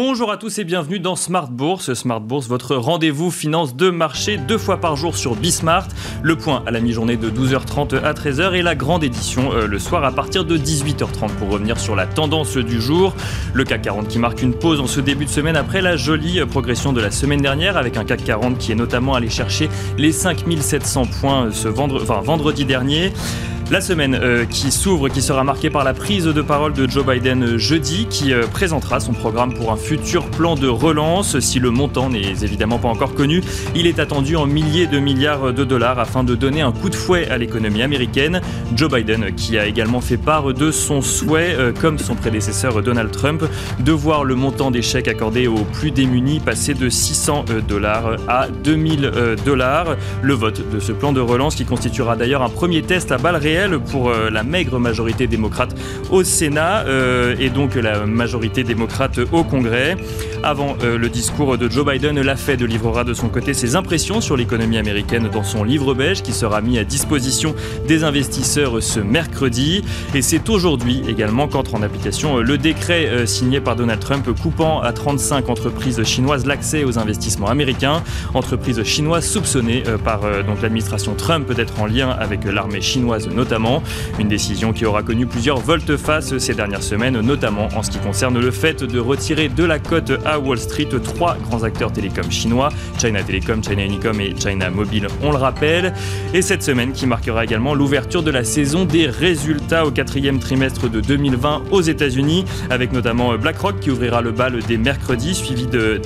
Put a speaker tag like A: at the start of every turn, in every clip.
A: Bonjour à tous et bienvenue dans Smart Bourse. Smart Bourse, votre rendez-vous finance de marché deux fois par jour sur Bismart. Le point à la mi-journée de 12h30 à 13h et la grande édition euh, le soir à partir de 18h30 pour revenir sur la tendance du jour. Le CAC 40 qui marque une pause en ce début de semaine après la jolie progression de la semaine dernière avec un CAC 40 qui est notamment allé chercher les 5700 points ce vendredi dernier. La semaine euh, qui s'ouvre, qui sera marquée par la prise de parole de Joe Biden euh, jeudi, qui euh, présentera son programme pour un futur plan de relance. Si le montant n'est évidemment pas encore connu, il est attendu en milliers de milliards de dollars afin de donner un coup de fouet à l'économie américaine. Joe Biden, qui a également fait part de son souhait, comme son prédécesseur Donald Trump, de voir le montant des chèques accordés aux plus démunis passer de 600 dollars à 2000 dollars. Le vote de ce plan de relance, qui constituera d'ailleurs un premier test à balles réelles pour euh, la maigre majorité démocrate au Sénat euh, et donc la majorité démocrate au Congrès. Avant euh, le discours de Joe Biden, la Fed livrera de son côté ses impressions sur l'économie américaine dans son livre beige qui sera mis à disposition des investisseurs ce mercredi. Et c'est aujourd'hui également qu'entre en application le décret signé par Donald Trump coupant à 35 entreprises chinoises l'accès aux investissements américains. Entreprises chinoises soupçonnées par donc l'administration Trump d'être en lien avec l'armée chinoise notamment notamment. Une décision qui aura connu plusieurs volte-face ces dernières semaines, notamment en ce qui concerne le fait de retirer de la cote à Wall Street trois grands acteurs télécoms chinois, China Telecom, China Unicom et China Mobile, on le rappelle. Et cette semaine qui marquera également l'ouverture de la saison des résultats au quatrième trimestre de 2020 aux États-Unis, avec notamment BlackRock qui ouvrira le bal des mercredis, suivi de,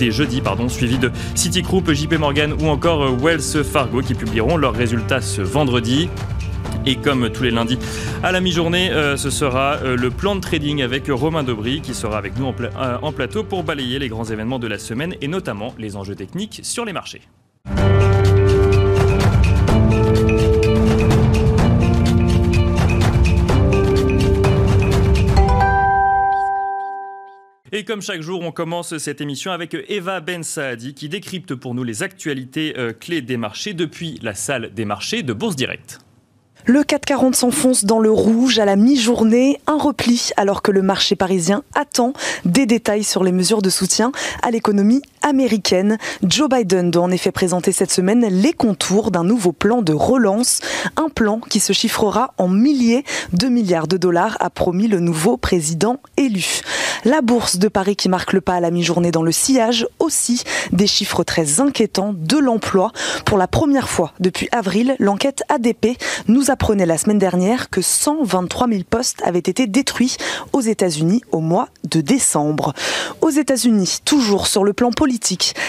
A: pardon, suivi de Citigroup, JP Morgan ou encore Wells Fargo qui publieront leurs résultats ce vendredi. Et comme tous les lundis à la mi-journée, euh, ce sera euh, le plan de trading avec Romain Dobry qui sera avec nous euh, en, plateau pour balayer les grands événements de la semaine et notamment les enjeux techniques sur les marchés. Et comme chaque jour, on commence cette émission avec Eva Ben Saadi qui décrypte pour nous les actualités clés des marchés depuis la salle des marchés de Bourse Direct.
B: Le 440 s'enfonce dans le rouge à la mi-journée, un repli alors que le marché parisien attend des détails sur les mesures de soutien à l'économie américaine. Joe Biden doit en effet présenter cette semaine les contours d'un nouveau plan de relance, un plan qui se chiffrera en milliers de milliards de dollars, a promis le nouveau président élu. La bourse de Paris qui marque le pas à la mi-journée dans le sillage, aussi des chiffres très inquiétants de l'emploi. Pour la première fois depuis avril, l'enquête ADP nous apprenait la semaine dernière que 123 000 postes avaient été détruits aux États-Unis au mois de décembre. Aux États-Unis, toujours sur le plan politique,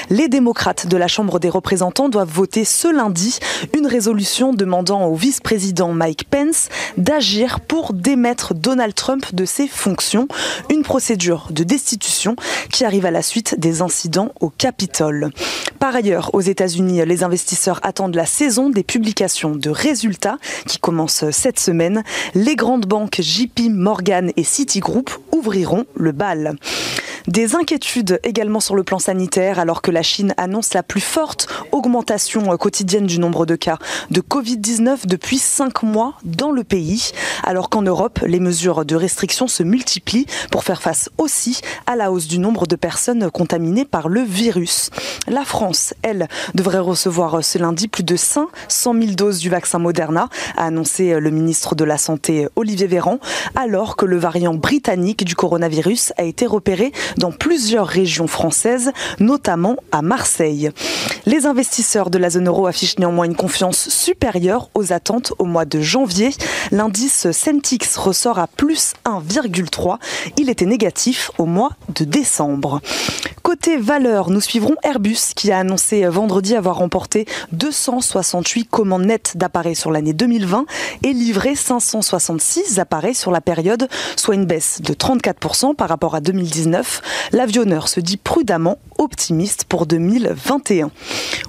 B: les démocrates de la Chambre des représentants doivent voter ce lundi une résolution demandant au vice-président Mike Pence d'agir pour démettre Donald Trump de ses fonctions, une procédure de destitution qui arrive à la suite des incidents au Capitole. Par ailleurs, aux États-Unis, les investisseurs attendent la saison des publications de résultats qui commence cette semaine. Les grandes banques JP Morgan et Citigroup ouvriront le bal. Des inquiétudes également sur le plan sanitaire alors que la Chine annonce la plus forte augmentation quotidienne du nombre de cas de Covid-19 depuis cinq mois dans le pays, alors qu'en Europe, les mesures de restriction se multiplient pour faire face aussi à la hausse du nombre de personnes contaminées par le virus. La France, elle, devrait recevoir ce lundi plus de 500 000 doses du vaccin Moderna, a annoncé le ministre de la Santé Olivier Véran, alors que le variant britannique du coronavirus a été repéré dans plusieurs régions françaises, notamment à Marseille. Les investisseurs de la zone euro affichent néanmoins une confiance supérieure aux attentes au mois de janvier. L'indice Centix ressort à plus 1,3. Il était négatif au mois de décembre. Côté valeur, nous suivrons Airbus qui a annoncé vendredi avoir remporté 268 commandes nettes d'appareils sur l'année 2020 et livré 566 appareils sur la période, soit une baisse de 34% par rapport à 2019. L'avionneur se dit prudemment optimiste pour 2021.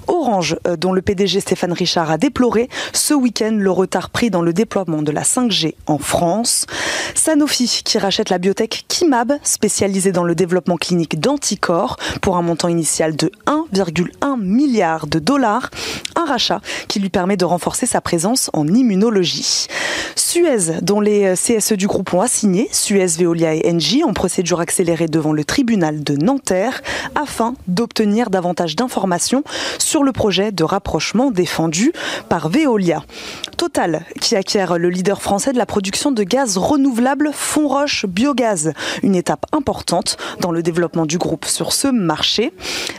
B: Orange, euh, dont le PDG Stéphane Richard a déploré ce week-end le retard pris dans le déploiement de la 5G en France. Sanofi, qui rachète la biotech Kimab, spécialisée dans le développement clinique d'anticorps. Pour un montant initial de 1,1 milliard de dollars. Un rachat qui lui permet de renforcer sa présence en immunologie. Suez, dont les CSE du groupe ont assigné, Suez, Veolia et Engie, en procédure accélérée devant le tribunal de Nanterre, afin d'obtenir davantage d'informations sur le projet de rapprochement défendu par Veolia. Total, qui acquiert le leader français de la production de gaz renouvelable Fonroche Biogaz, une étape importante dans le développement du groupe sur ce marché.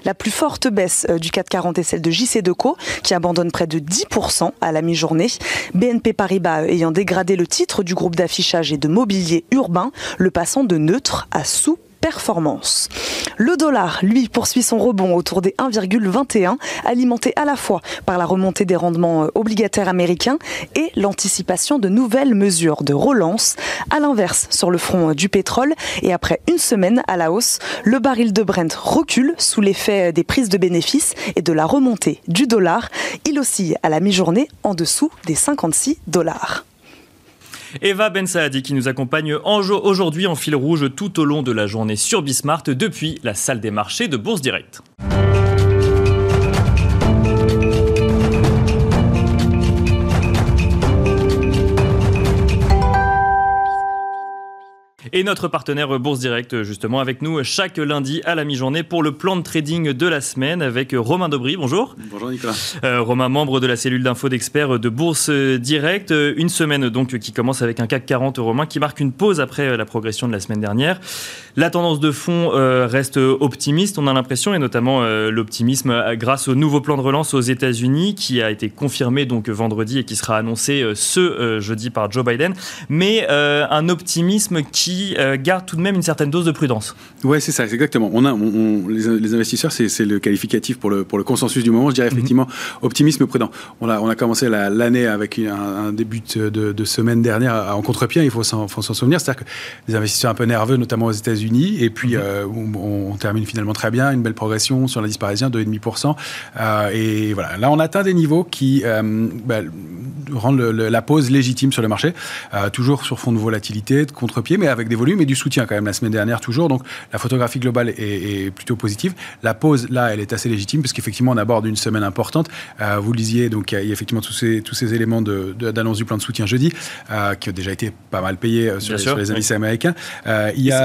B: La plus forte baisse euh, du 440 est celle de JC Deco, qui abandonne près de 10% à la mi-journée. BNP Paribas ayant dégradé le titre du groupe d'affichage et de mobilier urbain, le passant de neutre à sous performance. Le dollar, lui, poursuit son rebond autour des 1,21, alimenté à la fois par la remontée des rendements euh, obligataires américains et l'anticipation de nouvelles mesures de relance. À l'inverse, sur le front euh, du pétrole, et après une semaine à la hausse, le baril de Brent recule sous l'effet euh, des prises de bénéfices et de la remontée du dollar. Il oscille à la mi-journée en dessous des 56 dollars.
A: Eva Ben Saadi qui nous accompagne aujourd'hui en fil rouge tout au long de la journée sur Bismart depuis la salle des marchés de Bourse Direct. Et notre partenaire Bourse Direct, justement, avec nous chaque lundi à la mi-journée pour le plan de trading de la semaine avec Romain Dobry. Bonjour.
C: Bonjour Nicolas.
A: Euh, Romain, membre de la cellule d'info d'experts de Bourse Direct. Une semaine donc qui commence avec un CAC 40 Romain qui marque une pause après la progression de la semaine dernière. La tendance de fond euh, reste optimiste, on a l'impression, et notamment euh, l'optimisme euh, grâce au nouveau plan de relance aux États-Unis qui a été confirmé donc vendredi et qui sera annoncé ce jeudi par Joe Biden. Mais un optimisme qui euh, garde tout de même une certaine dose de prudence.
C: Oui, c'est ça, exactement. On a, les, investisseurs, c'est le qualificatif pour le, pour le consensus du moment. Je dirais mhm. effectivement optimisme prudent. On a, on a commencé l'année avec un, début de, semaine dernière en contre-pied, il faut s'en souvenir. C'est-à-dire que les investisseurs un peu nerveux, notamment aux États-Unis, et puis mhm. euh, on, termine finalement très bien, une belle progression sur l'indice parisien, 2,5%. Euh, et voilà, là on atteint des niveaux qui bah, rendent la pause légitime sur le marché, toujours sur fond de volatilité, de contre-pied, mais avec des volume et du soutien quand même la semaine dernière toujours. Donc la photographie globale est, plutôt positive. La pause là, elle est assez légitime parce qu'effectivement on aborde une semaine importante. Euh, vous lisiez donc il y, a effectivement tous ces, tous ces éléments d'annonce du plan de soutien jeudi euh, qui ont déjà été pas mal payés euh, sur, les, indices américains.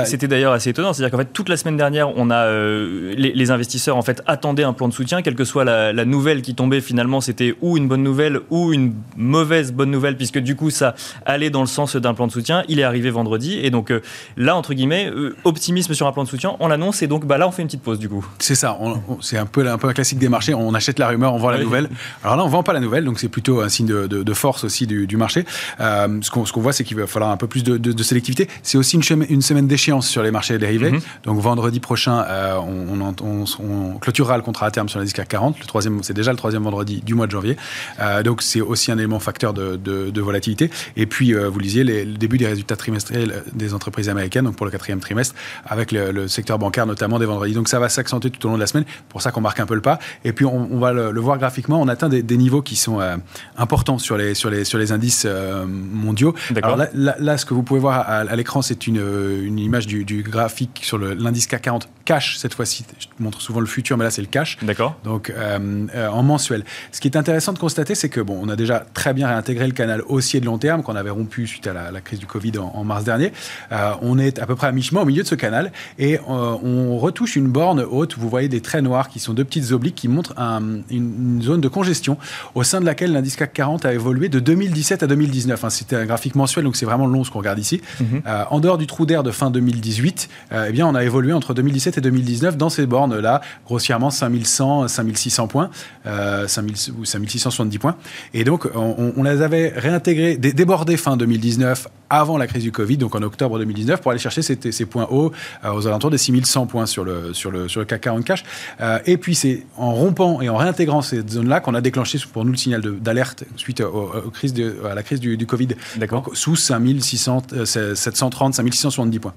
A: C'était d'ailleurs assez étonnant, c'est-à-dire qu'en fait toute la semaine dernière on a les, investisseurs en fait attendaient un plan de soutien, quelle que soit la, la nouvelle qui tombait finalement c'était ou une bonne nouvelle ou une mauvaise bonne nouvelle puisque du coup ça allait dans le sens d'un plan de soutien. Il est arrivé vendredi et donc là, entre guillemets, euh, optimisme sur un plan de soutien, on l'annonce et donc bah, là, on fait une petite pause du coup.
C: C'est ça, c'est un peu, un peu un classique des marchés. On achète la rumeur, on vend la nouvelle. Alors là, on vend pas la nouvelle, donc c'est plutôt un signe de, force aussi du, marché. Euh, ce qu'on voit, c'est qu'il va falloir un peu plus de, sélectivité. C'est aussi une, une semaine d'échéance sur les marchés dérivés. Mhm. Donc vendredi prochain, euh, on, clôturera le contrat à terme sur l'indice CAC 40. Le troisième, c'est déjà le troisième vendredi du mois de janvier. donc c'est aussi un élément facteur de, volatilité. Et puis, vous lisiez les, le début des résultats trimestriels des entreprises américaines, donc pour le quatrième trimestre, avec le, secteur bancaire notamment des vendredis. Donc ça va s'accentuer tout au long de la semaine. pour ça qu'on marque un peu le pas. Et puis on, va le, voir graphiquement. On atteint des, niveaux qui sont euh, importants sur les, sur, les, sur les indices euh, mondiaux. Alors là, là, ce que vous pouvez voir à, l'écran, c'est une, une, image du, du graphique sur l'indice CAC 40 cash cette fois-ci. Je te montre souvent le futur, mais là c'est le cash.
A: D'accord.
C: Donc euh, en mensuel. Ce qui est intéressant de constater, c'est que bon, on a déjà très bien réintégré le canal haussier de long terme qu'on avait rompu suite à la, crise du Covid en, mars dernier. On est à peu près à mi-chemin au milieu de ce canal et euh, on retouche une borne haute. Vous voyez des traits noirs qui sont deux petites obliques qui montrent une, zone de congestion au sein de laquelle l'indice CAC 40 a évolué de 2017 à 2019. Hein, C'était un graphique mensuel, donc c'est vraiment long ce qu'on regarde ici. Mhm. Euh, en dehors du trou d'air de fin 2018, euh, eh bien, on a évolué entre 2017 et 2019 dans ces bornes-là, grossièrement 5100, 5600 points, 5000 ou 5670 points. Et donc, on, les avait réintégrés, débordés fin 2019 avant la crise du Covid, donc en octobre 2019, pour aller chercher ces, ces points hauts euh, aux alentours des 6100 points sur le, sur le, sur le CAC 40 cash. Euh, et puis c'est en rompant et en réintégrant ces zones-là qu'on a déclenché pour nous le signal d'alerte suite aux, crises de, à la crise du, du Covid.
A: D'accord.
C: Sous 5600, 730, 5670 points.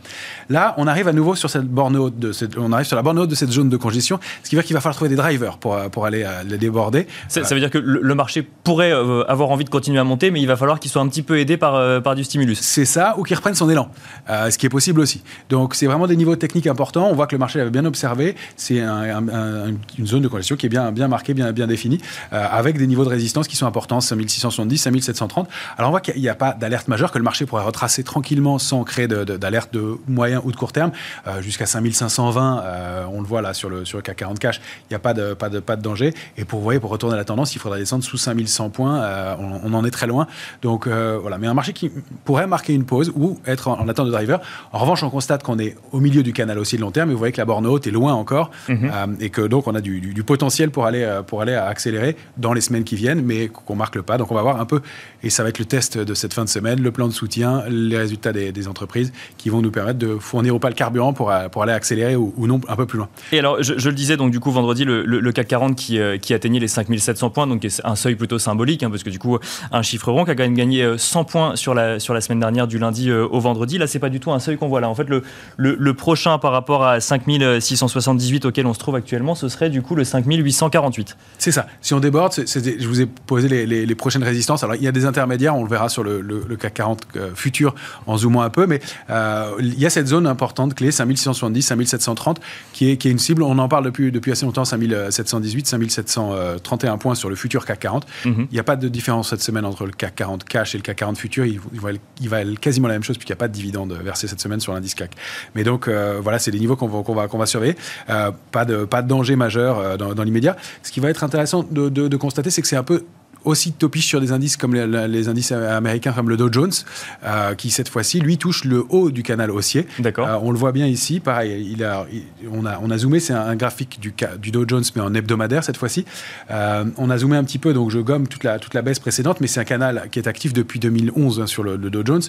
C: Là, on arrive à nouveau sur cette borne haute, de cette, on arrive sur la borne haute de cette zone de congestion, ce qui veut dire qu'il va falloir trouver des drivers pour, pour aller les déborder.
A: Ça, ça veut dire que le, marché pourrait euh, avoir envie de continuer à monter, mais il va falloir qu'il soit un petit peu aidé par, par du stimulus.
C: C'est ça, ou qu'il reprenne son élan, ce qui est possible aussi. Donc c'est vraiment des niveaux techniques importants. On voit que le marché l'avait bien observé. C'est une zone de congestion qui est bien, bien marquée, bien, bien définie, avec des niveaux de résistance qui sont importants, 5670, 5730. Alors on voit qu'il n'y a pas d'alerte majeure, que le marché pourrait retracer tranquillement sans créer d'alerte de, moyen ou de court terme, jusqu'à 5520. on le voit là sur le, sur le CAC 40 cash, il n'y a pas de, pas, de, pas de danger. Et pour, vous voyez, pour retourner à la tendance, il faudra descendre sous 5100 points. Euh, on, en est très loin. Donc euh, voilà, mais un marché qui pourrait marquer une pause ou être en, attente de driver. En revanche, on constate qu'on est au milieu du canal aussi de long terme. Et vous voyez que la borne haute est loin encore mhm. euh, et que donc on a du, potentiel pour aller, pour aller accélérer dans les semaines qui viennent, mais qu'on marque le pas. Donc on va voir un peu, et ça va être le test de cette fin de semaine, le plan de soutien, les résultats des, entreprises qui vont nous permettre de fournir ou pas le carburant pour, pour aller accélérer ou, non un peu plus loin.
A: Et alors, je, je le disais donc du coup vendredi, le, CAC 40 qui, euh, qui, atteignait les 5700 points, donc un seuil plutôt symbolique, hein, parce que du coup, un chiffre rond qui a quand même gagné 100 euh, points sur la, sur la semaine dernière du lundi euh, au vendredi. Là, c'est pas du tout un seuil qu'on voit là. En fait, le, le, prochain par rapport à 5678 auquel on se trouve actuellement, ce serait du coup le 5848.
C: C'est ça. Si on déborde, je vous ai posé les, les, prochaines résistances. Alors, il y a des intermédiaires, on le verra sur le, le CAC 40 futur en zoomant un peu, mais il y a cette zone importante clé, 5670, 5730, qui est, qui est une cible. On en parle depuis, depuis assez longtemps, 5718, 5731 points sur le futur CAC 40. Mhm. Il n'y a pas de différence cette semaine entre le CAC 40 cash et le CAC 40 futur. Il, il, quasiment la même chose puisqu'il n'y a pas de dividende versé cette semaine sur l'indice CAC. Mais donc euh, voilà, c'est des niveaux qu'on va, va, surveiller. Euh, pas, de, pas de danger majeur euh, dans, l'immédiat. Ce qui va être intéressant de constater, c'est que c'est un peu aussi topiche sur des indices comme les, indices américains comme le Dow Jones, euh, qui cette fois-ci, lui, touche le haut du canal haussier.
A: D'accord.
C: Euh, on le voit bien ici, pareil, il a, on, a, on a zoomé, c'est un, graphique du, du, Dow Jones, mais en hebdomadaire cette fois-ci. Euh, on a zoomé un petit peu, donc je gomme toute la, toute la baisse précédente, mais c'est un canal qui est actif depuis 2011 hein, sur le, Dow Jones,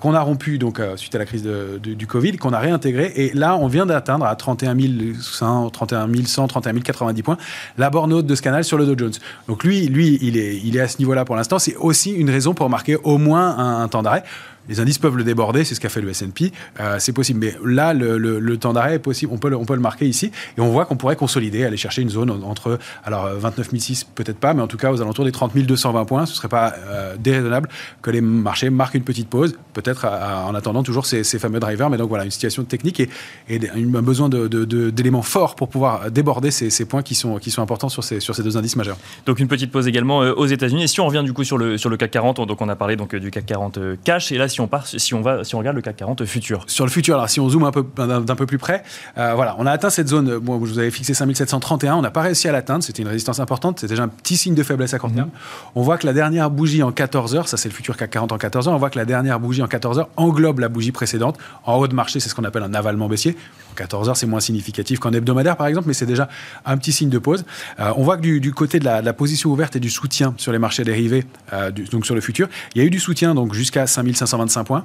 C: qu'on a rompu donc, suite à la crise du Covid, qu'on a réintégré, et là, on vient d'atteindre à 31 100, 31 100, 31 090 points, la borne haute de ce canal sur le Dow Jones. Donc lui, lui il est il est à ce niveau-là pour l'instant. C'est aussi une raison pour marquer au moins un temps d'arrêt. Les indices peuvent le déborder, c'est ce qu'a fait le S&P, euh, c'est possible. Mais là, le, temps d'arrêt est possible, on peut, le, marquer ici, et on voit qu'on pourrait consolider, aller chercher une zone entre, alors 29 euh, 006 peut-être pas, mais en tout cas aux alentours des 30 220 points. Ce serait pas euh, déraisonnable que les marchés marquent une petite pause, peut-être en attendant toujours ces, fameux drivers. Mais donc voilà, une situation technique et, un besoin d'éléments forts pour pouvoir déborder ces, points qui sont, importants sur ces, deux indices majeurs.
A: Donc une petite pause également aux États-Unis. Et si on revient du coup sur le, sur le CAC 40, donc on a parlé donc du CAC 40 cash, et là si on part, si on va, si on regarde le CAC 40 futur.
C: Sur le futur, alors si on zoome un peu d'un peu plus près, euh, voilà, on a atteint cette zone. Moi, je vous avais fixé 5731, on n'a pas réussi à l'atteindre. C'était une résistance importante. C'était déjà un petit signe de faiblesse à court terme. Mhm. On voit que la dernière bougie en 14 heures, ça c'est le futur CAC 40 en 14 heures. On voit que la dernière bougie en 14 heures englobe la bougie précédente. En haut de marché, c'est ce qu'on appelle un avalement baissier. 14 heures, c'est moins significatif qu'en hebdomadaire, par exemple, mais c'est déjà un petit signe de pause. Euh, on voit que du, côté de la, position ouverte et du soutien sur les marchés dérivés, euh, donc sur le futur, il y a eu du soutien donc jusqu'à 5525 points.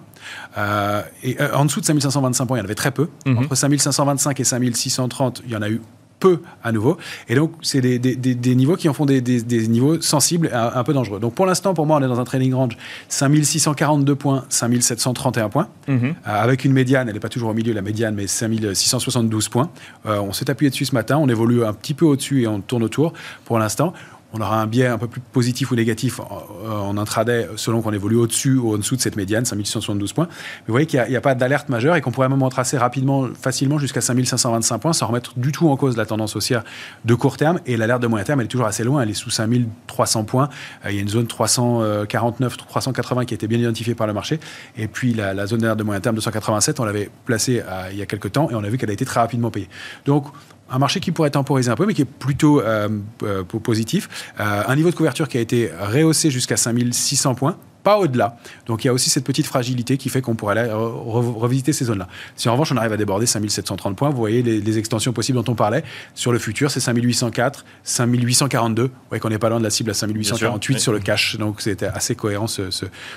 C: Euh, et en dessous de 5525 points, il y en avait très peu. Mhm. Entre 5525 et 5630, il y en a eu peu à nouveau. Et donc, c'est des, des, niveaux qui en font des, niveaux sensibles et un, peu dangereux. Donc, pour l'instant, pour moi, on est dans un trading range 5642 points, 5731 points, mhm. euh, avec une médiane, elle n'est pas toujours au milieu, la médiane, mais 5672 points. Euh, on s'est appuyé dessus ce matin, on évolue un petit peu au-dessus et on tourne autour pour l'instant on aura un biais un peu plus positif ou négatif en, intraday selon qu'on évolue au-dessus ou en dessous de cette médiane, 5672 points. Mais vous voyez qu'il n'y a, pas d'alerte majeure et qu'on pourrait même retracer rapidement, facilement jusqu'à 5525 points sans remettre du tout en cause la tendance haussière de court terme. Et l'alerte de moyen terme, elle est toujours assez loin, elle est sous 5300 points. Euh, il y a une zone 349, 380 qui a été bien identifiée par le marché. Et puis la, zone d'alerte de moyen terme 287, on l'avait placée il y a quelques temps et on a vu qu'elle a été très rapidement payée. Donc un marché qui pourrait temporiser un peu, mais qui est plutôt euh, euh, positif. Euh, un niveau de couverture qui a été rehaussé jusqu'à 5600 points pas au-delà. Donc il y a aussi cette petite fragilité qui fait qu'on pourrait aller revisiter ces zones-là. Si en revanche on arrive à déborder 5730 points, vous voyez les, extensions possibles dont on parlait. Sur le futur, c'est 5804, 5842. Vous voyez qu'on n'est pas loin de la cible à 5848 sur le cash. Donc c'était assez cohérent ce,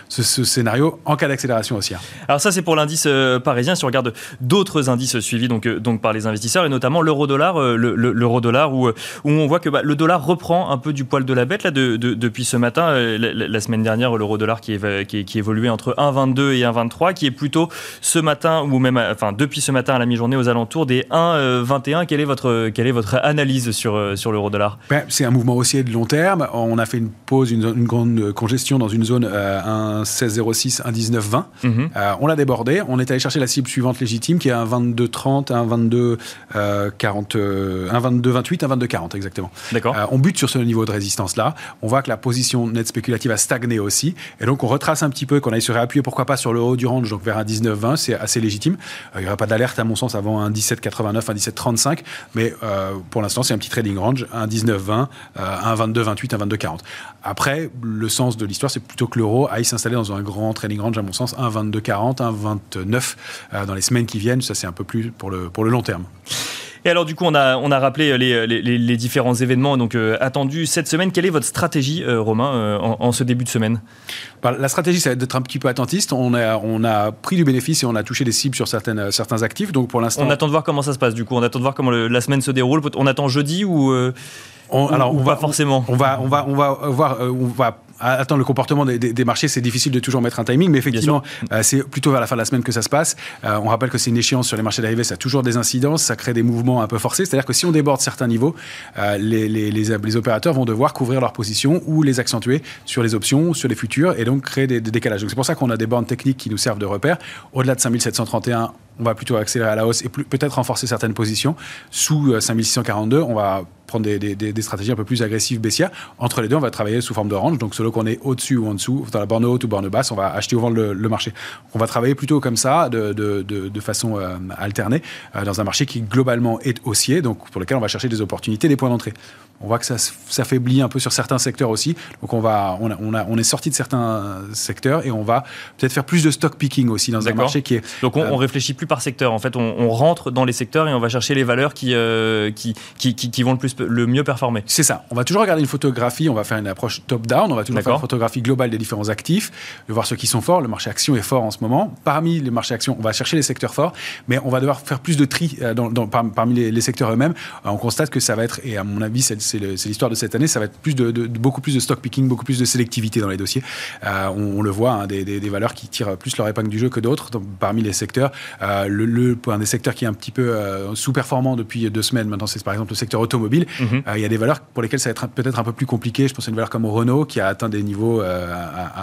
C: scénario en cas d'accélération haussière.
A: Alors ça c'est pour l'indice euh, parisien. Si on regarde d'autres indices suivis donc, euh, donc par les investisseurs et notamment l'euro-dollar, euh, l'euro-dollar où, où on voit que bah, le dollar reprend un peu du poil de la bête là, depuis ce matin. la, la semaine dernière, l'euro-dollar dollar qui, qui, évoluait entre 1,22 et 1,23, qui est plutôt ce matin, ou même enfin, depuis ce matin à la mi-journée, aux alentours des 1,21. Quelle est votre, quelle est votre analyse sur, sur l'euro dollar
C: ben, C'est un mouvement haussier de long terme. On a fait une pause, une, grande congestion dans une zone 1,1606, 1,1920. Mhm. on l'a débordé. On est allé chercher la cible suivante légitime qui est 1,2230, 1,2240, 1,2228, 1,2240 exactement.
A: D'accord.
C: on bute sur ce niveau de résistance-là. On voit que la position nette spéculative a stagné aussi. Et donc, on retrace un petit peu, qu'on aille se réappuyer, pourquoi pas, sur le haut du range, donc vers un 19,20, c'est assez légitime. Euh, il n'y aura pas d'alerte, à mon sens, avant un 17,89, un 17,35. Mais euh, pour l'instant, c'est un petit trading range, un 19,20, un 22,28, un 22,40. Après, le sens de l'histoire, c'est plutôt que l'euro aille s'installer dans un grand trading range, à mon sens, un 22,40, un 29 euh, dans les semaines qui viennent. Ça, c'est un peu plus pour le, pour le long terme.
A: Et alors, du coup, on a, on a rappelé les, les, différents événements donc, euh, attendus cette semaine. Quelle est votre stratégie, euh, Romain, euh, en, ce début de semaine?
C: Bah, La stratégie, c'est d'être un petit peu attentiste. On a, on a pris du bénéfice et on a touché des cibles sur certaines, certains actifs. Donc, pour l'instant.
A: On attend de voir comment ça se passe, du coup. On attend de voir comment la semaine se déroule. On attend jeudi ou.
C: On, alors,
A: on va forcément?
C: On va, on va, on va voir, on va attendre le comportement des, marchés, c'est difficile de toujours mettre un timing, mais effectivement, euh, c'est plutôt vers la fin de la semaine que ça se passe. Euh, on rappelle que c'est une échéance sur les marchés dérivés, ça a toujours des incidences, ça crée des mouvements un peu forcés. C'est-à-dire que si on déborde certains niveaux, euh, les, les, opérateurs vont devoir couvrir leur position ou les accentuer sur les options, sur les futurs, et donc créer des, décalages. Donc c'est pour ça qu'on a des bornes techniques qui nous servent de repère. Au-delà de 5731, on va plutôt accélérer à la hausse et peut-être renforcer certaines positions. Sous 5642, on va prendre des, stratégies un peu plus agressives baissières. Entre les deux, on va travailler sous forme de range. Donc, selon qu'on est au-dessus ou en dessous, dans la borne haute ou borne basse, on va acheter ou vendre le, marché. On va travailler plutôt comme ça, de, façon euh, alternée, euh, dans un marché qui globalement est haussier, donc pour lequel on va chercher des opportunités, des points d'entrée. On voit que ça s'affaiblit un peu sur certains secteurs aussi. Donc, on, va, on, a, on, est sorti de certains secteurs et on va peut-être faire plus de stock picking aussi dans un marché qui est.
A: Donc, on, euh, réfléchit plus par secteur. En fait, on, rentre dans les secteurs et on va chercher les valeurs qui, qui, qui, qui, vont le plus le mieux performer.
C: C'est ça. On va toujours regarder une photographie, on va faire une approche top-down, on va toujours faire une photographie globale des différents actifs, de voir ceux qui sont forts. Le marché action est fort en ce moment. Parmi les marchés actions, on va chercher les secteurs forts, mais on va devoir faire plus de tri euh, dans, parmi les, secteurs eux-mêmes. Euh, on constate que ça va être, et à mon avis, c'est l'histoire de cette année, ça va être plus de, beaucoup plus de stock picking, beaucoup plus de sélectivité dans les dossiers. Euh, on, le voit, hein, des, valeurs qui tirent plus leur épingle du jeu que d'autres parmi les secteurs. le, un des secteurs qui est un petit peu sous-performant depuis deux semaines maintenant, c'est par exemple le secteur automobile. Mhm. Euh, il y a des valeurs pour lesquelles ça va être peut-être un peu plus compliqué. Je pense à une valeur comme Renault qui a atteint des niveaux euh,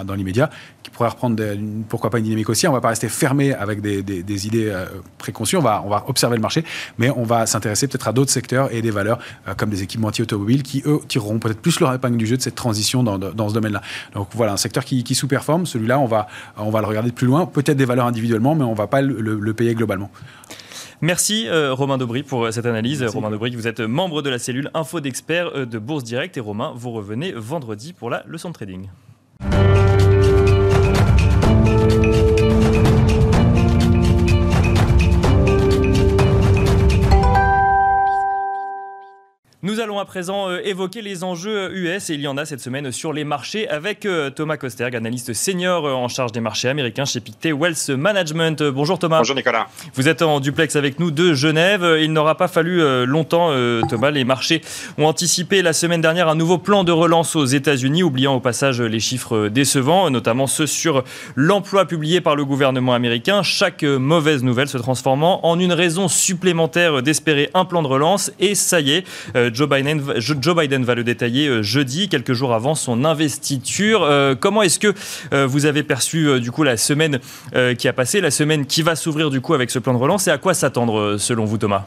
C: dans l'immédiat, qui pourrait reprendre pourquoi pas une dynamique aussi. On ne va pas rester fermé avec des, idées euh, préconçues. On va, on va observer le marché, mais on va s'intéresser peut-être à d'autres secteurs et des valeurs comme des équipementiers automobiles qui, eux, tireront peut-être plus leur épingle du jeu de cette transition dans, ce domaine-là. Donc voilà, un secteur qui, sous-performe. Celui-là, on va, on va le regarder de plus loin. Peut-être des valeurs individuellement, mais on ne va pas le payer globalement.
A: Merci euh, Romain Debry pour euh, cette analyse. Romain Debry, vous êtes membre de la cellule Info d'experts euh, de Bourse Direct. Et Romain, vous revenez vendredi pour la leçon de trading. Nous allons à présent euh, évoquer les enjeux US et il y en a cette semaine sur les marchés avec euh, Thomas Kosterg, analyste senior euh, en charge des marchés américains chez Pictet Wealth Management. Bonjour Thomas.
D: Bonjour Nicolas.
A: Vous êtes en duplex avec nous de Genève. Il n'aura pas fallu longtemps, Thomas. Les marchés ont anticipé la semaine dernière un nouveau plan de relance aux États-Unis, oubliant au passage les chiffres décevants, notamment ceux sur l'emploi publié par le gouvernement américain. Chaque mauvaise nouvelle se transformant en une raison supplémentaire d'espérer un plan de relance. Et ça y est, Joe Biden, Joe Biden va le détailler euh, jeudi, quelques jours avant son investiture. Euh, comment est-ce que euh, vous avez perçu du coup la semaine qui a passé, la semaine qui va s'ouvrir du coup avec ce plan de relance et à quoi s'attendre selon vous Thomas?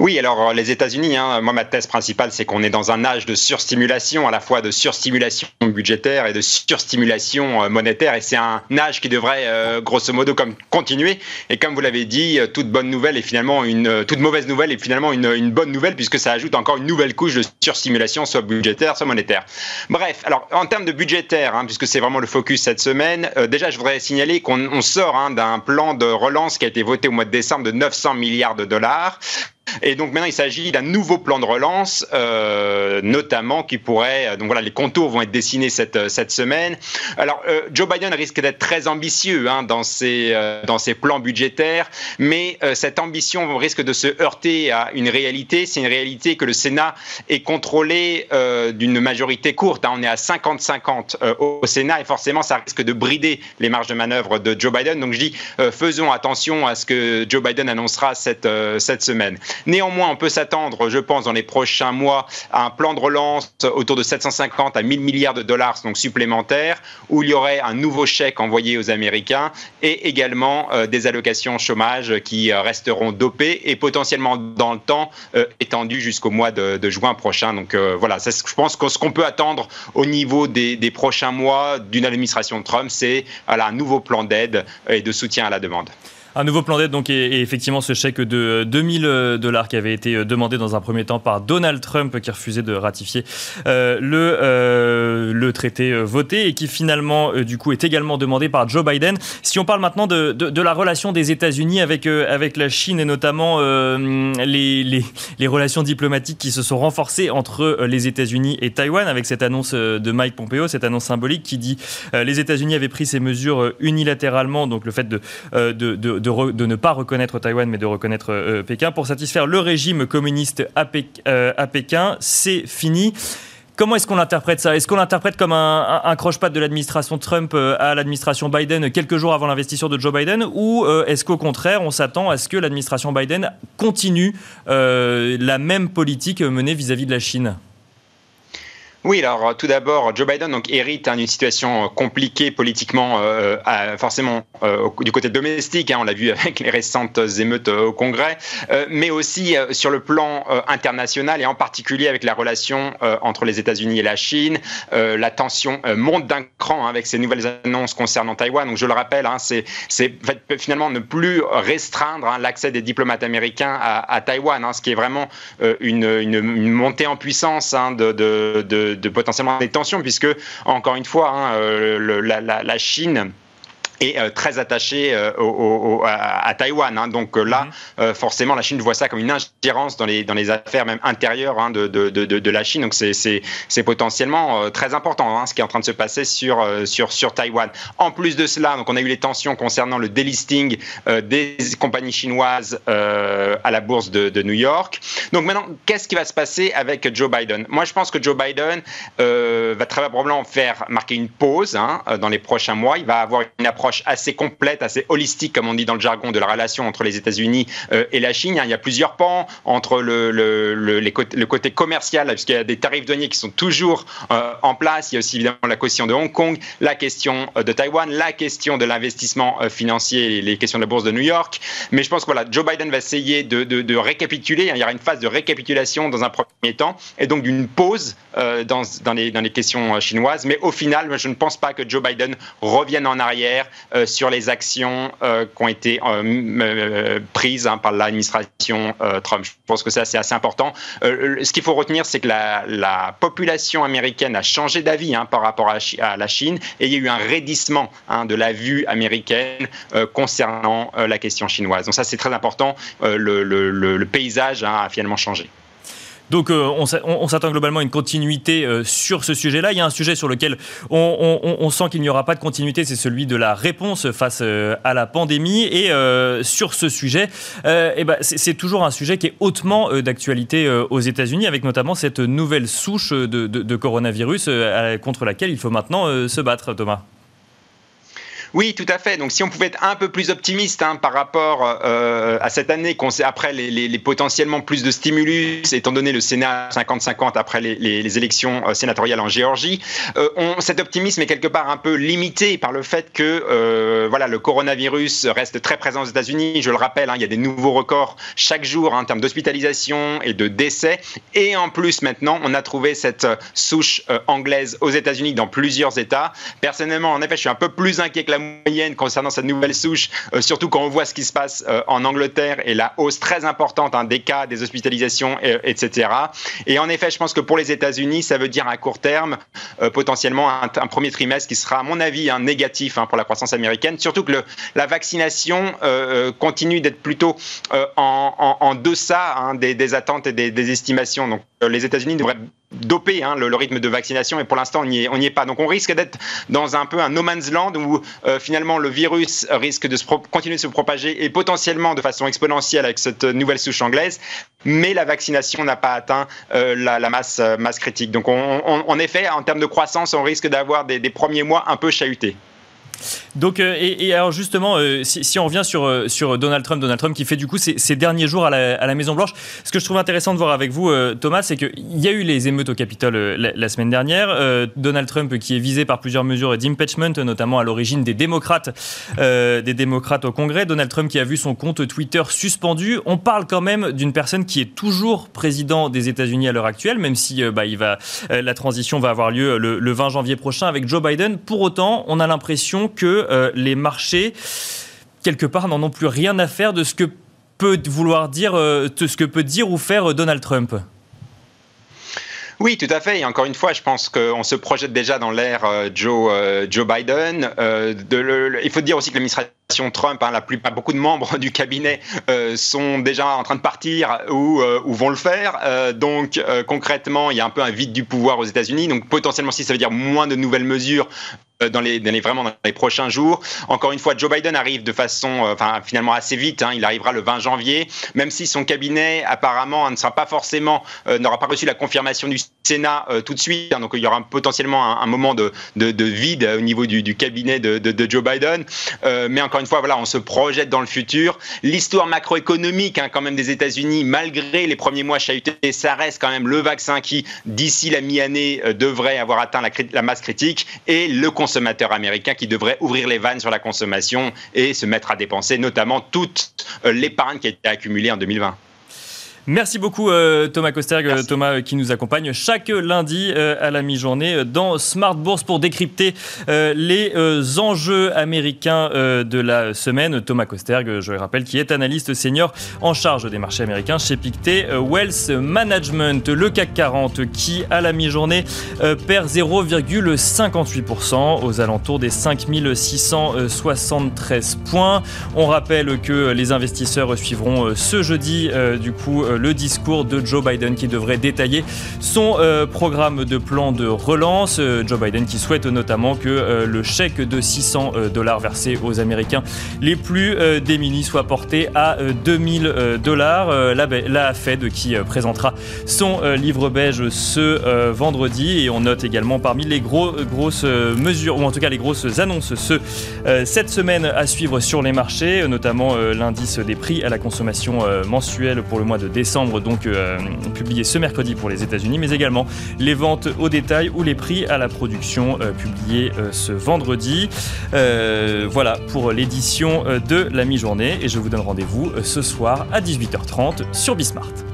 D: Oui, alors les États-Unis, hein, moi ma thèse principale, c'est qu'on est dans un âge de surstimulation, à la fois de surstimulation budgétaire et de surstimulation euh, monétaire, et c'est un âge qui devrait euh, grosso modo comme continuer. Et comme vous l'avez dit, euh, toute bonne nouvelle est finalement une toute mauvaise nouvelle est finalement une, bonne nouvelle puisque ça ajoute encore une nouvelle couche de surstimulation, soit budgétaire, soit monétaire. Bref, alors en termes de budgétaire, hein, puisque c'est vraiment le focus cette semaine, déjà je voudrais signaler qu'on sort hein, d'un plan de relance qui a été voté au mois de décembre de 900 milliards de dollars Et donc maintenant, il s'agit d'un nouveau plan de relance, notamment qui pourrait. Donc voilà, les contours vont être dessinés cette, cette semaine. Alors, Joe Biden risque d'être très ambitieux hein, dans, ses, dans ses plans budgétaires, mais cette ambition risque de se heurter à une réalité. C'est une réalité que le Sénat est contrôlé d'une majorité courte. Hein. On est à 50-50 au Sénat et forcément, ça risque de brider les marges de manœuvre de Joe Biden. Donc je dis, euh, faisons attention à ce que Joe Biden annoncera cette, euh, cette semaine. Néanmoins, on peut s'attendre, je pense, dans les prochains mois, à un plan de relance autour de 750 à 1000 milliards de dollars donc supplémentaires, où il y aurait un nouveau chèque envoyé aux Américains et également euh, des allocations chômage qui resteront dopées et potentiellement dans le temps étendues jusqu'au mois de, juin prochain. Donc voilà, je pense que ce qu'on peut attendre au niveau des, des prochains mois d'une administration Trump, c'est voilà, un nouveau plan d'aide et de soutien à la demande.
A: Un nouveau plan d'aide, donc, et, effectivement ce chèque de 2000 euh, dollars qui avait été euh, demandé dans un premier temps par Donald Trump, qui refusait de ratifier euh, le, le traité voté et qui finalement, du coup, est également demandé par Joe Biden. Si on parle maintenant de, de, la relation des États-Unis avec, avec la Chine et notamment les, les, les, relations diplomatiques qui se sont renforcées entre les États-Unis et Taïwan, avec cette annonce de Mike Pompeo, cette annonce symbolique qui dit les États-Unis avaient pris ces mesures unilatéralement, donc le fait de, de de, ne pas reconnaître Taïwan, mais de reconnaître euh, Pékin, pour satisfaire le régime communiste à, euh, Pékin. C'est fini. Comment est-ce qu'on interprète ça? Est-ce qu'on l'interprète comme un, croche-patte de l'administration Trump euh, à l'administration Biden quelques jours avant l'investiture de Joe Biden? Ou est-ce qu'au contraire, on s'attend à ce que l'administration Biden continue la même politique menée vis à -vis de la Chine?
D: Oui, alors euh, tout d'abord, Joe Biden donc, hérite hein, d'une situation euh, compliquée politiquement, euh, forcément du côté domestique, hein, on l'a vu avec les récentes émeutes au Congrès, mais aussi sur le plan international et en particulier avec la relation entre les États-Unis et la Chine. la tension monte d'un cran hein, avec ces nouvelles annonces concernant Taïwan. Donc je le rappelle, c'est finalement ne plus restreindre l'accès des diplomates américains à, Taïwan, ce qui est vraiment une, montée en puissance de, potentiellement des tensions, puisque, encore une fois, hein, euh, la, Chine est euh, très attaché euh, à, Taïwan. Hein. Donc euh, là, mhm. forcément, la Chine voit ça comme une ingérence dans les, dans les affaires même intérieures hein, de, de, de, la Chine. Donc c'est potentiellement très important hein, ce qui est en train de se passer sur, sur, sur Taïwan. En plus de cela, donc on a eu les tensions concernant le delisting des compagnies chinoises à la bourse de, New York. Donc maintenant, qu'est-ce qui va se passer avec Joe Biden? Moi, je pense que Joe Biden va très probablement faire marquer une pause dans les prochains mois. Il va avoir une approche assez complète, assez holistique, comme on dit dans le jargon, de la relation entre les États-Unis euh, et la Chine. Il y a plusieurs pans entre le, le, côté commercial, puisqu'il y a des tarifs douaniers qui sont toujours euh, en place. Il y a aussi évidemment la question de Hong Kong, la question euh, de Taïwan, la question de l'investissement financier, les questions de la bourse de New York. Mais je pense que voilà, Joe Biden va essayer de, de, récapituler. Il y aura une phase de récapitulation dans un premier temps, et donc d'une pause dans, dans, les, dans les questions chinoises. Mais au final, je ne pense pas que Joe Biden revienne en arrière sur les actions euh, qui ont été euh, prises hein, par l'administration Trump. Je pense que ça, c'est assez important. ce qu'il faut retenir, c'est que la, population américaine a changé d'avis hein, par rapport à, la Chine et il y a eu un raidissement hein, de la vue américaine concernant la question chinoise. Donc ça, c'est très important. le paysage a finalement changé.
A: Donc euh, on, s'attend globalement à une continuité euh, sur ce sujet-là. Il y a un sujet sur lequel on, sent qu'il n'y aura pas de continuité, c'est celui de la réponse face euh, à la pandémie. Et sur ce sujet, eh ben, c'est toujours un sujet qui est hautement d'actualité aux États-Unis, avec notamment cette nouvelle souche de coronavirus contre laquelle il faut maintenant se battre, Thomas.
D: Oui, tout à fait. Donc, si on pouvait être un peu plus optimiste hein, par rapport euh, à cette année, après les, potentiellement plus de stimulus, étant donné le Sénat 50-50 après les, élections euh, sénatoriales en Géorgie, euh, cet optimisme est quelque part un peu limité par le fait que voilà, le coronavirus reste très présent aux États-Unis. Je le rappelle, hein, il y a des nouveaux records chaque jour hein, en termes d'hospitalisation et de décès. Et en plus, maintenant, on a trouvé cette souche anglaise aux États-Unis dans plusieurs États. Personnellement, en effet, je suis un peu plus inquiet que la moyenne concernant cette nouvelle souche, surtout quand on voit ce qui se passe en Angleterre et la hausse très importante hein, des cas, des hospitalisations, etc. Et en effet, je pense que pour les États-Unis, ça veut dire à court terme potentiellement un, premier trimestre qui sera, à mon avis, un négatif hein, pour la croissance américaine. Surtout que le, la vaccination continue d'être plutôt en, en, deçà hein, des, attentes et des, estimations. Donc les États-Unis devraient doper hein, le, rythme de vaccination et pour l'instant on n'y est, pas. Donc on risque d'être dans un peu un no man's land où euh, finalement le virus risque de continuer de se propager et potentiellement de façon exponentielle avec cette nouvelle souche anglaise, mais la vaccination n'a pas atteint euh, la, masse, euh, critique. Donc en effet, en termes de croissance, on risque d'avoir des premiers mois un peu chahutés.
A: Donc, euh, et, alors justement, euh, si, on revient sur, euh, sur Donald Trump, Donald Trump qui fait du coup ses, derniers jours à la, Maison Blanche, ce que je trouve intéressant de voir avec vous, Thomas, c'est qu'il y a eu les émeutes au Capitole la, semaine dernière. Donald Trump qui est visé par plusieurs mesures d'impeachment, notamment à l'origine des démocrates, des démocrates au Congrès. Donald Trump qui a vu son compte Twitter suspendu. On parle quand même d'une personne qui est toujours président des États-Unis à l'heure actuelle, même si bah, la transition va avoir lieu le 20 janvier prochain avec Joe Biden. Pour autant, on a l'impression que euh, les marchés, quelque part, n'en ont plus rien à faire de ce que peut vouloir dire, euh, de ce que peut dire ou faire euh, Donald Trump.
D: Oui, tout à fait. Et encore une fois, je pense qu'on se projette déjà dans l'ère Joe, Biden. de il faut dire aussi que l'administration Trump, hein, la beaucoup de membres du cabinet sont déjà en train de partir ou, ou vont le faire. donc concrètement, il y a un peu un vide du pouvoir aux États-Unis. Donc potentiellement, si ça veut dire moins de nouvelles mesures, euh, dans les, vraiment dans les prochains jours. Encore une fois, Joe Biden arrive de façon, euh, enfin finalement assez vite. Hein, il arrivera le 20 janvier, même si son cabinet apparemment ne sera pas forcément, euh, n'aura pas reçu la confirmation du Sénat tout de suite. Hein, donc il y aura potentiellement un, moment de, de, vide au niveau du, du cabinet de, de, Joe Biden. mais encore une fois, voilà, on se projette dans le futur. L'histoire macroéconomique, hein, quand même des États-Unis, malgré les premiers mois chahutés, ça reste quand même le vaccin qui, d'ici la mi-année, devrait avoir atteint la, masse critique et le consommateurs américains qui devraient ouvrir les vannes sur la consommation et se mettre à dépenser notamment toute euh, l'épargne qui a été accumulée en 2020.
A: Merci beaucoup euh, Thomas Kosterg, Thomas euh, qui nous accompagne chaque lundi euh, à la mi-journée dans Smart Bourse pour décrypter les enjeux américains de la semaine. Thomas Kosterg, je le rappelle, qui est analyste senior en charge des marchés américains chez Pictet Wealth Management. Le CAC 40 qui à la mi-journée perd 0,58% aux alentours des 5673 points. On rappelle que les investisseurs suivront ce jeudi du coup euh, le discours de Joe Biden qui devrait détailler son euh, programme de plan de relance. Euh, Joe Biden qui souhaite notamment que le chèque de 600 dollars versé aux Américains les plus démunis soit porté à 2000 dollars. La, Fed qui présentera son livre beige ce vendredi et on note également parmi les gros, grosses mesures, ou en tout cas les grosses annonces ce, cette semaine à suivre sur les marchés, notamment l'indice des prix à la consommation mensuelle pour le mois de décembre donc euh, publié ce mercredi pour les États-Unis, mais également les ventes au détail ou les prix à la production euh, publiés euh, ce vendredi. voilà pour l'édition de la mi-journée et je vous donne rendez-vous ce soir à 18h30 sur Bismart.